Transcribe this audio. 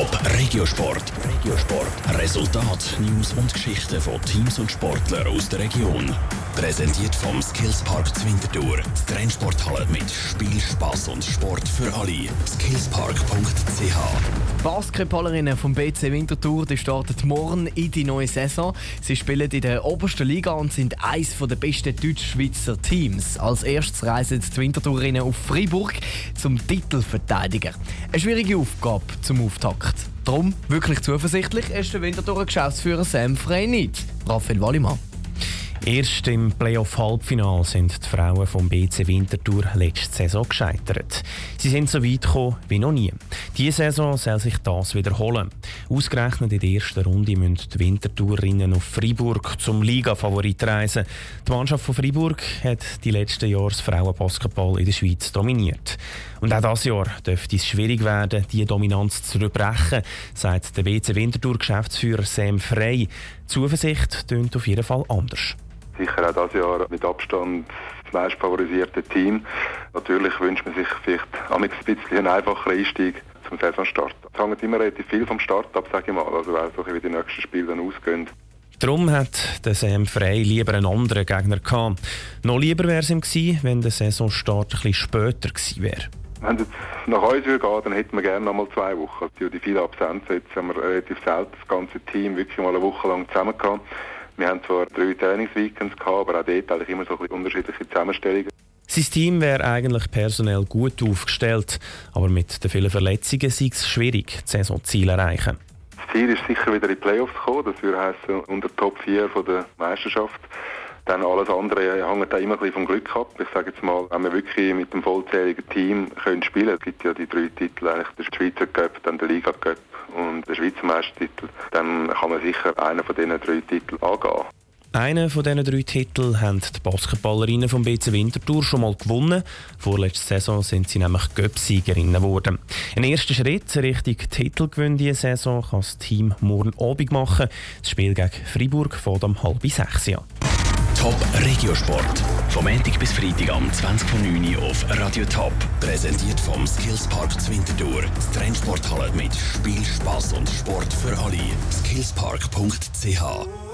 Top Regiosport. Regiosport. Resultat, News und Geschichten von Teams und Sportlern aus der Region. Präsentiert vom Skillspark Zwintertour. Die Trennsporthalle mit Spiel, Spass und Sport für alle. Skillspark.ch Basketballerinnen vom BC Winterthur die starten morgen in die neue Saison. Sie spielen in der obersten Liga und sind eines der besten deutsch-schweizer Teams. Als erstes reisen die Winterthurinnen auf Freiburg zum Titelverteidiger. Eine schwierige Aufgabe zum Auftakt. Darum wirklich zuversichtlich ist der Winterthurer Geschäftsführer Sam Frey. Raphael Wallimann. Erst im Playoff-Halbfinal sind die Frauen vom BC Winterthur letzte Saison gescheitert. Sie sind so weit gekommen wie noch nie. Diese Saison soll sich das wiederholen. Ausgerechnet in der ersten Runde müssen die Winterthurerinnen auf Freiburg zum Liga-Favorit reisen. Die Mannschaft von Freiburg hat die letzten Jahre das Frauenbasketball in der Schweiz dominiert. Und auch dieses Jahr dürfte es schwierig werden, diese Dominanz zu überbrechen, sagt der BC Winterthur-Geschäftsführer Sam Frey. Zuversicht tönt auf jeden Fall anders sicher auch dieses Jahr mit Abstand das meist favorisierte Team. Natürlich wünscht man sich vielleicht ein bisschen einen einfacheren Einstieg zum Saisonstart. Es hängt immer relativ viel vom Start ab, sage ich mal, also wie die nächsten Spiele dann ausgehen. Darum hat der Sam Frey lieber einen anderen Gegner gehabt. Noch lieber wäre es ihm gewesen, wenn der Saisonstart bisschen später gewesen wäre. Wenn es nach uns würde gehen, dann hätten wir gerne noch mal zwei Wochen. Durch die viele Absenzen jetzt haben wir relativ selten das ganze Team wirklich mal eine Woche lang zusammen gehabt. Wir haben zwar drei Trainingsweekends gehabt, aber auch dort eigentlich immer so unterschiedliche Zusammenstellungen. Sein Team wäre eigentlich personell gut aufgestellt, aber mit den vielen Verletzungen sei es schwierig, die Saisonziele zu erreichen. Das Ziel ist sicher wieder in die Playoffs zu kommen, das würde heißen unter Top 4 von der Meisterschaft. Dann alles andere hängt da immer ein bisschen vom Glück ab. Ich sage jetzt mal, wenn wir wirklich mit dem vollzähligen Team können spielen können, es gibt ja die drei Titel, eigentlich der Schweizer Cup, dann der Liga Cup und der Schweizer Meistertitel, dann kann man sicher einen von diesen drei Titeln angehen. Einen von diesen drei Titeln haben die Basketballerinnen vom BC Winterthur schon mal gewonnen. Vorletzte Saison sind sie nämlich Göpsiegerinnen geworden. Ein erster Schritt Richtung Titelgewinn diese Saison kann das Team morgen Abend machen. Das Spiel gegen Freiburg fährt um halb sechs an. Top Regiosport. Vom Montag bis Freitag am 20.09 Uhr auf Radio Top. Präsentiert vom Skillspark Zwintertour. Die Trendsporthalle mit Spiel, Spass und Sport für alle. Skillspark.ch